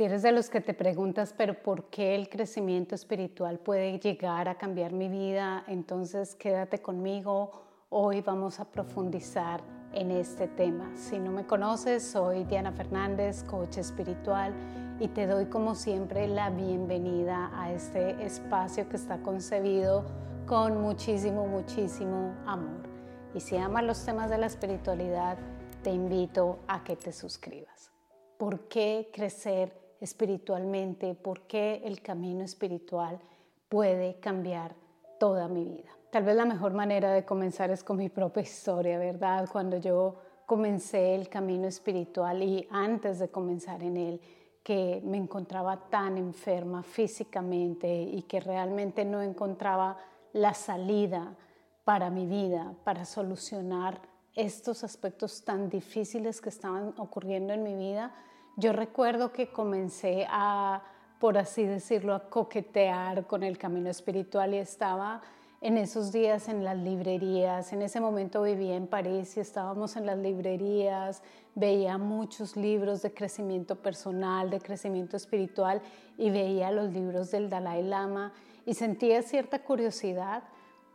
Si eres de los que te preguntas, pero ¿por qué el crecimiento espiritual puede llegar a cambiar mi vida? Entonces quédate conmigo. Hoy vamos a profundizar en este tema. Si no me conoces, soy Diana Fernández, coach espiritual, y te doy como siempre la bienvenida a este espacio que está concebido con muchísimo, muchísimo amor. Y si amas los temas de la espiritualidad, te invito a que te suscribas. ¿Por qué crecer espiritualmente, por qué el camino espiritual puede cambiar toda mi vida. Tal vez la mejor manera de comenzar es con mi propia historia, ¿verdad? Cuando yo comencé el camino espiritual y antes de comenzar en él, que me encontraba tan enferma físicamente y que realmente no encontraba la salida para mi vida, para solucionar estos aspectos tan difíciles que estaban ocurriendo en mi vida, yo recuerdo que comencé a, por así decirlo, a coquetear con el camino espiritual y estaba en esos días en las librerías. En ese momento vivía en París y estábamos en las librerías, veía muchos libros de crecimiento personal, de crecimiento espiritual y veía los libros del Dalai Lama y sentía cierta curiosidad,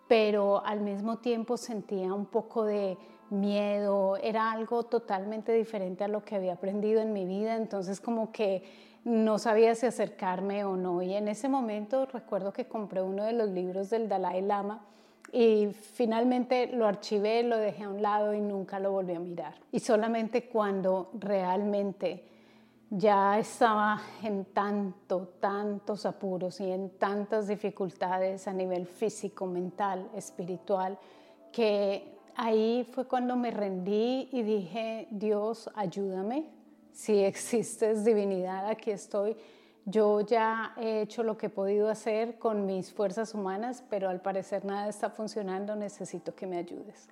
pero al mismo tiempo sentía un poco de miedo, era algo totalmente diferente a lo que había aprendido en mi vida, entonces como que no sabía si acercarme o no. Y en ese momento recuerdo que compré uno de los libros del Dalai Lama y finalmente lo archivé, lo dejé a un lado y nunca lo volví a mirar. Y solamente cuando realmente ya estaba en tanto, tantos apuros y en tantas dificultades a nivel físico, mental, espiritual, que ahí fue cuando me rendí y dije, Dios, ayúdame. Si existes divinidad, aquí estoy. Yo ya he hecho lo que he podido hacer con mis fuerzas humanas, pero al parecer nada está funcionando, necesito que me ayudes.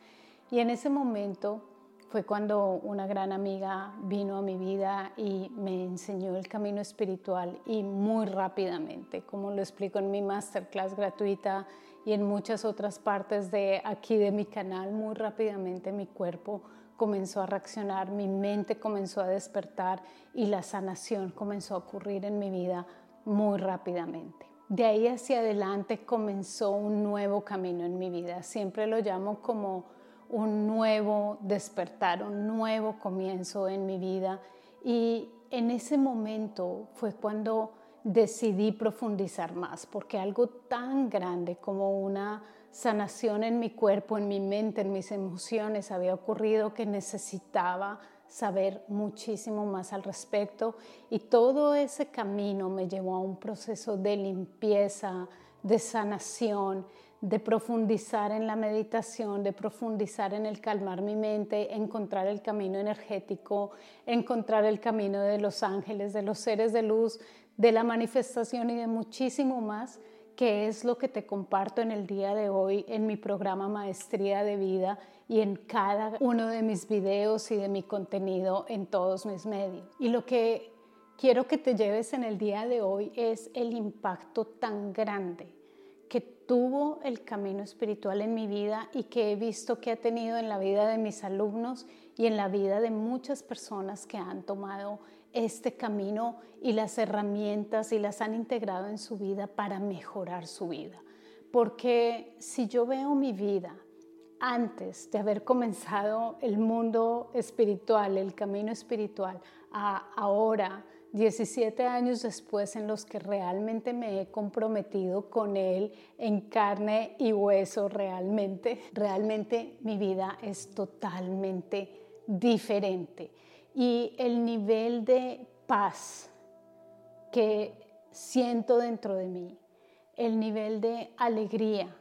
Y en ese momento fue cuando una gran amiga vino a mi vida y me enseñó el camino espiritual y muy rápidamente, como lo explico en mi masterclass gratuita y en muchas otras partes de aquí de mi canal, muy rápidamente mi cuerpo comenzó a reaccionar, mi mente comenzó a despertar y la sanación comenzó a ocurrir en mi vida muy rápidamente. De ahí hacia adelante comenzó un nuevo camino en mi vida. Siempre lo llamo como un nuevo despertar, un nuevo comienzo en mi vida. Y en ese momento fue cuando decidí profundizar más, porque algo tan grande como una sanación en mi cuerpo, en mi mente, en mis emociones había ocurrido que necesitaba saber muchísimo más al respecto y todo ese camino me llevó a un proceso de limpieza, de sanación, de profundizar en la meditación, de profundizar en el calmar mi mente, encontrar el camino energético, encontrar el camino de los ángeles, de los seres de luz, de la manifestación y de muchísimo más, que es lo que te comparto en el día de hoy en mi programa Maestría de Vida y en cada uno de mis videos y de mi contenido en todos mis medios. Y lo que quiero que te lleves en el día de hoy es el impacto tan grande que tuvo el camino espiritual en mi vida y que he visto que ha tenido en la vida de mis alumnos y en la vida de muchas personas que han tomado este camino y las herramientas y las han integrado en su vida para mejorar su vida. Porque si yo veo mi vida antes de haber comenzado el mundo espiritual, el camino espiritual, a ahora, 17 años después en los que realmente me he comprometido con Él en carne y hueso realmente, realmente mi vida es totalmente diferente y el nivel de paz que siento dentro de mí, el nivel de alegría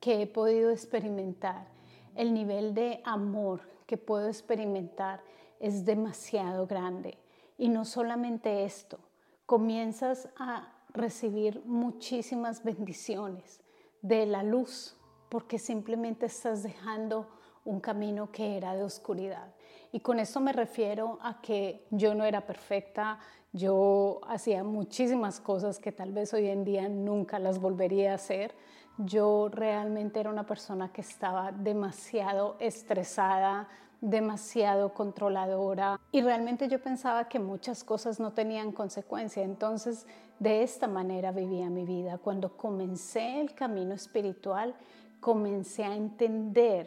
que he podido experimentar, el nivel de amor que puedo experimentar es demasiado grande. Y no solamente esto, comienzas a recibir muchísimas bendiciones de la luz, porque simplemente estás dejando un camino que era de oscuridad. Y con esto me refiero a que yo no era perfecta, yo hacía muchísimas cosas que tal vez hoy en día nunca las volvería a hacer. Yo realmente era una persona que estaba demasiado estresada, demasiado controladora y realmente yo pensaba que muchas cosas no tenían consecuencia. Entonces, de esta manera vivía mi vida. Cuando comencé el camino espiritual, comencé a entender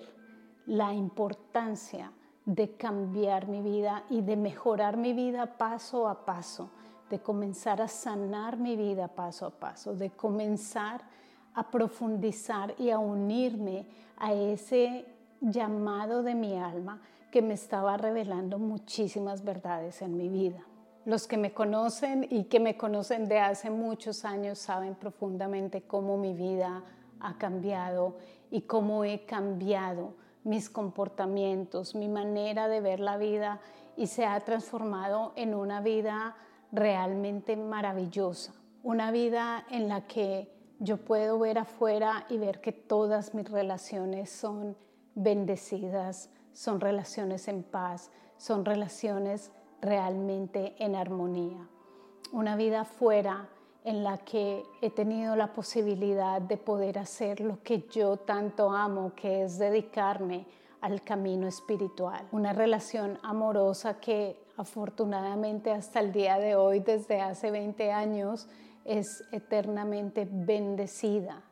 la importancia de cambiar mi vida y de mejorar mi vida paso a paso, de comenzar a sanar mi vida paso a paso, de comenzar a profundizar y a unirme a ese llamado de mi alma que me estaba revelando muchísimas verdades en mi vida. Los que me conocen y que me conocen de hace muchos años saben profundamente cómo mi vida ha cambiado y cómo he cambiado mis comportamientos, mi manera de ver la vida y se ha transformado en una vida realmente maravillosa, una vida en la que yo puedo ver afuera y ver que todas mis relaciones son bendecidas, son relaciones en paz, son relaciones realmente en armonía. Una vida afuera en la que he tenido la posibilidad de poder hacer lo que yo tanto amo, que es dedicarme al camino espiritual. Una relación amorosa que afortunadamente hasta el día de hoy, desde hace 20 años, es eternamente bendecida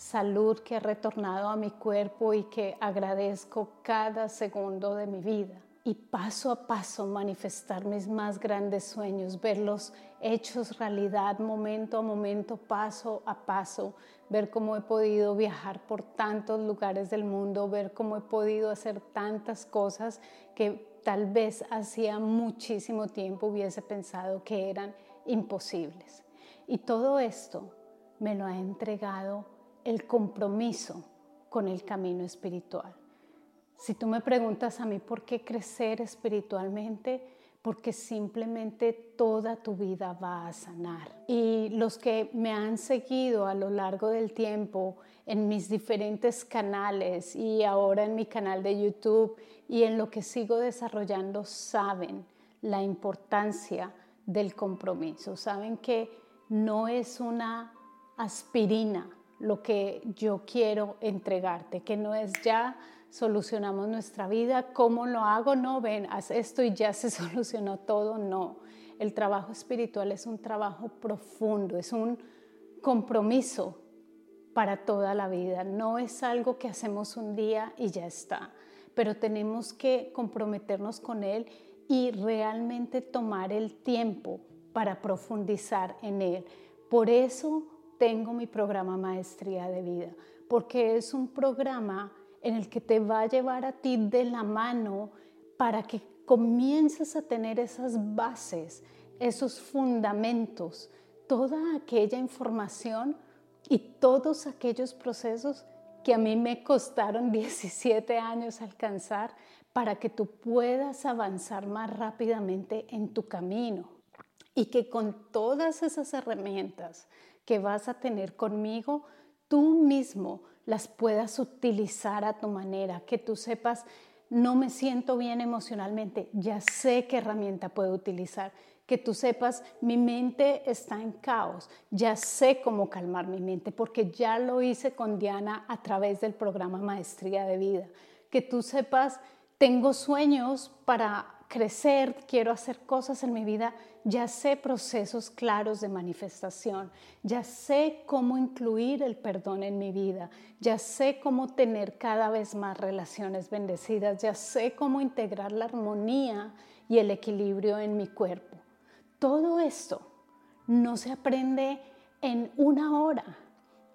salud que ha retornado a mi cuerpo y que agradezco cada segundo de mi vida. Y paso a paso manifestar mis más grandes sueños, verlos hechos realidad momento a momento, paso a paso, ver cómo he podido viajar por tantos lugares del mundo, ver cómo he podido hacer tantas cosas que tal vez hacía muchísimo tiempo hubiese pensado que eran imposibles. Y todo esto me lo ha entregado el compromiso con el camino espiritual. Si tú me preguntas a mí por qué crecer espiritualmente, porque simplemente toda tu vida va a sanar. Y los que me han seguido a lo largo del tiempo en mis diferentes canales y ahora en mi canal de YouTube y en lo que sigo desarrollando saben la importancia del compromiso, saben que no es una aspirina lo que yo quiero entregarte, que no es ya solucionamos nuestra vida, ¿cómo lo hago? No, ven, haz esto y ya se solucionó todo, no. El trabajo espiritual es un trabajo profundo, es un compromiso para toda la vida, no es algo que hacemos un día y ya está, pero tenemos que comprometernos con él y realmente tomar el tiempo para profundizar en él. Por eso tengo mi programa Maestría de Vida, porque es un programa en el que te va a llevar a ti de la mano para que comiences a tener esas bases, esos fundamentos, toda aquella información y todos aquellos procesos que a mí me costaron 17 años alcanzar para que tú puedas avanzar más rápidamente en tu camino. Y que con todas esas herramientas que vas a tener conmigo, tú mismo las puedas utilizar a tu manera, que tú sepas, no me siento bien emocionalmente, ya sé qué herramienta puedo utilizar, que tú sepas, mi mente está en caos, ya sé cómo calmar mi mente, porque ya lo hice con Diana a través del programa Maestría de Vida, que tú sepas, tengo sueños para crecer, quiero hacer cosas en mi vida, ya sé procesos claros de manifestación, ya sé cómo incluir el perdón en mi vida, ya sé cómo tener cada vez más relaciones bendecidas, ya sé cómo integrar la armonía y el equilibrio en mi cuerpo. Todo esto no se aprende en una hora,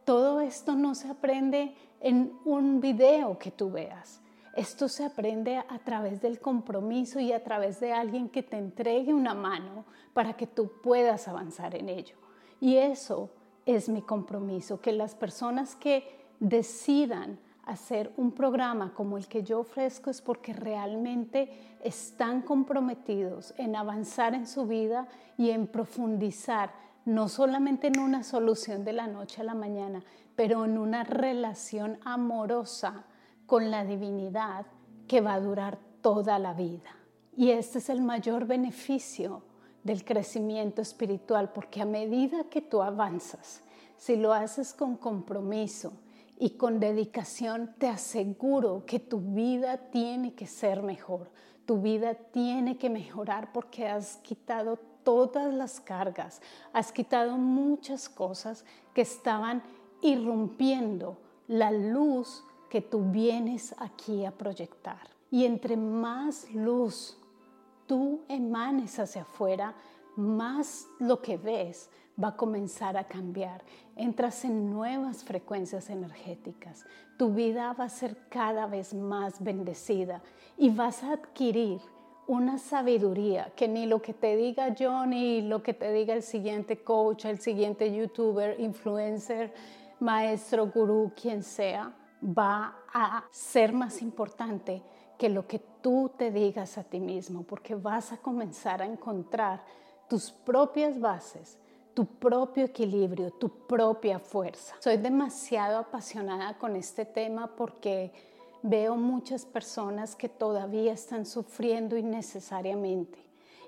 todo esto no se aprende en un video que tú veas. Esto se aprende a través del compromiso y a través de alguien que te entregue una mano para que tú puedas avanzar en ello. Y eso es mi compromiso, que las personas que decidan hacer un programa como el que yo ofrezco es porque realmente están comprometidos en avanzar en su vida y en profundizar, no solamente en una solución de la noche a la mañana, pero en una relación amorosa con la divinidad que va a durar toda la vida. Y este es el mayor beneficio del crecimiento espiritual, porque a medida que tú avanzas, si lo haces con compromiso y con dedicación te aseguro que tu vida tiene que ser mejor. Tu vida tiene que mejorar porque has quitado todas las cargas, has quitado muchas cosas que estaban irrumpiendo la luz que tú vienes aquí a proyectar. Y entre más luz tú emanes hacia afuera, más lo que ves va a comenzar a cambiar. Entras en nuevas frecuencias energéticas. Tu vida va a ser cada vez más bendecida y vas a adquirir una sabiduría que ni lo que te diga yo, ni lo que te diga el siguiente coach, el siguiente youtuber, influencer, maestro, gurú, quien sea, va a ser más importante que lo que tú te digas a ti mismo, porque vas a comenzar a encontrar tus propias bases, tu propio equilibrio, tu propia fuerza. Soy demasiado apasionada con este tema porque veo muchas personas que todavía están sufriendo innecesariamente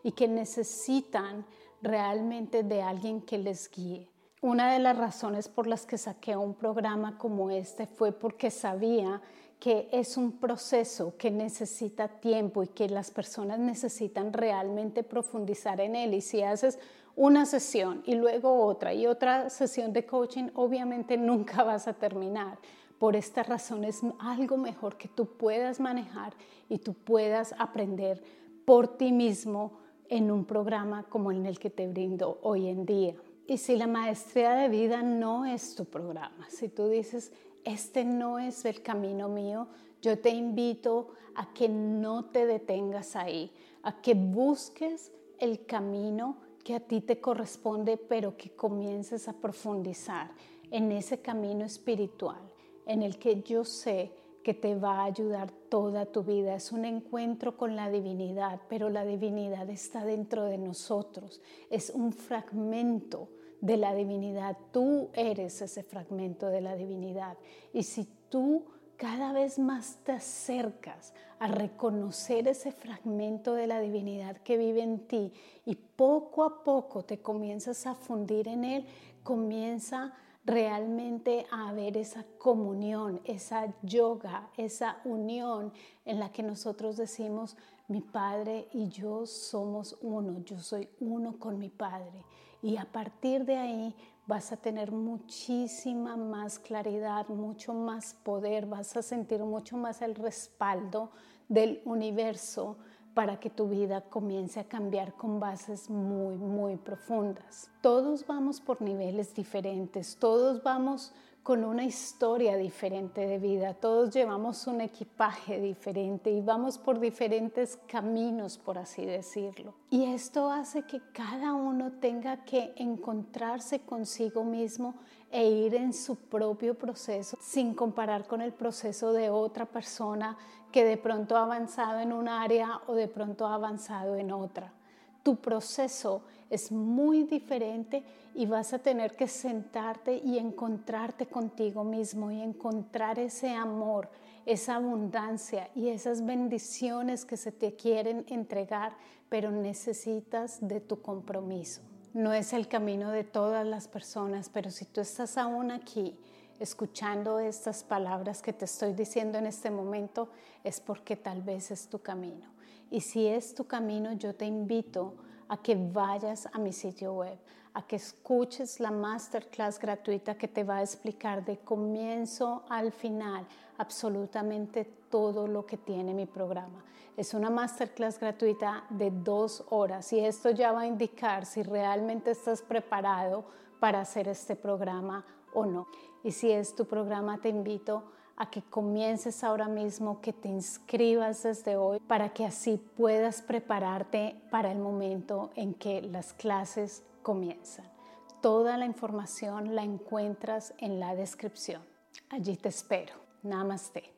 y que necesitan realmente de alguien que les guíe. Una de las razones por las que saqué un programa como este fue porque sabía que es un proceso que necesita tiempo y que las personas necesitan realmente profundizar en él. Y si haces una sesión y luego otra y otra sesión de coaching, obviamente nunca vas a terminar. Por esta razón es algo mejor que tú puedas manejar y tú puedas aprender por ti mismo en un programa como el que te brindo hoy en día. Y si la maestría de vida no es tu programa, si tú dices, este no es el camino mío, yo te invito a que no te detengas ahí, a que busques el camino que a ti te corresponde, pero que comiences a profundizar en ese camino espiritual en el que yo sé que te va a ayudar toda tu vida. Es un encuentro con la divinidad, pero la divinidad está dentro de nosotros. Es un fragmento de la divinidad. Tú eres ese fragmento de la divinidad. Y si tú cada vez más te acercas a reconocer ese fragmento de la divinidad que vive en ti y poco a poco te comienzas a fundir en él, comienza realmente a haber esa comunión, esa yoga, esa unión en la que nosotros decimos, mi Padre y yo somos uno, yo soy uno con mi Padre. Y a partir de ahí vas a tener muchísima más claridad, mucho más poder, vas a sentir mucho más el respaldo del universo para que tu vida comience a cambiar con bases muy, muy profundas. Todos vamos por niveles diferentes, todos vamos con una historia diferente de vida. Todos llevamos un equipaje diferente y vamos por diferentes caminos, por así decirlo. Y esto hace que cada uno tenga que encontrarse consigo mismo e ir en su propio proceso sin comparar con el proceso de otra persona que de pronto ha avanzado en un área o de pronto ha avanzado en otra tu proceso es muy diferente y vas a tener que sentarte y encontrarte contigo mismo y encontrar ese amor, esa abundancia y esas bendiciones que se te quieren entregar, pero necesitas de tu compromiso. No es el camino de todas las personas, pero si tú estás aún aquí escuchando estas palabras que te estoy diciendo en este momento, es porque tal vez es tu camino. Y si es tu camino, yo te invito a que vayas a mi sitio web, a que escuches la masterclass gratuita que te va a explicar de comienzo al final absolutamente todo lo que tiene mi programa. Es una masterclass gratuita de dos horas y esto ya va a indicar si realmente estás preparado para hacer este programa o no. Y si es tu programa, te invito a que comiences ahora mismo, que te inscribas desde hoy para que así puedas prepararte para el momento en que las clases comienzan. Toda la información la encuentras en la descripción. Allí te espero. Namaste.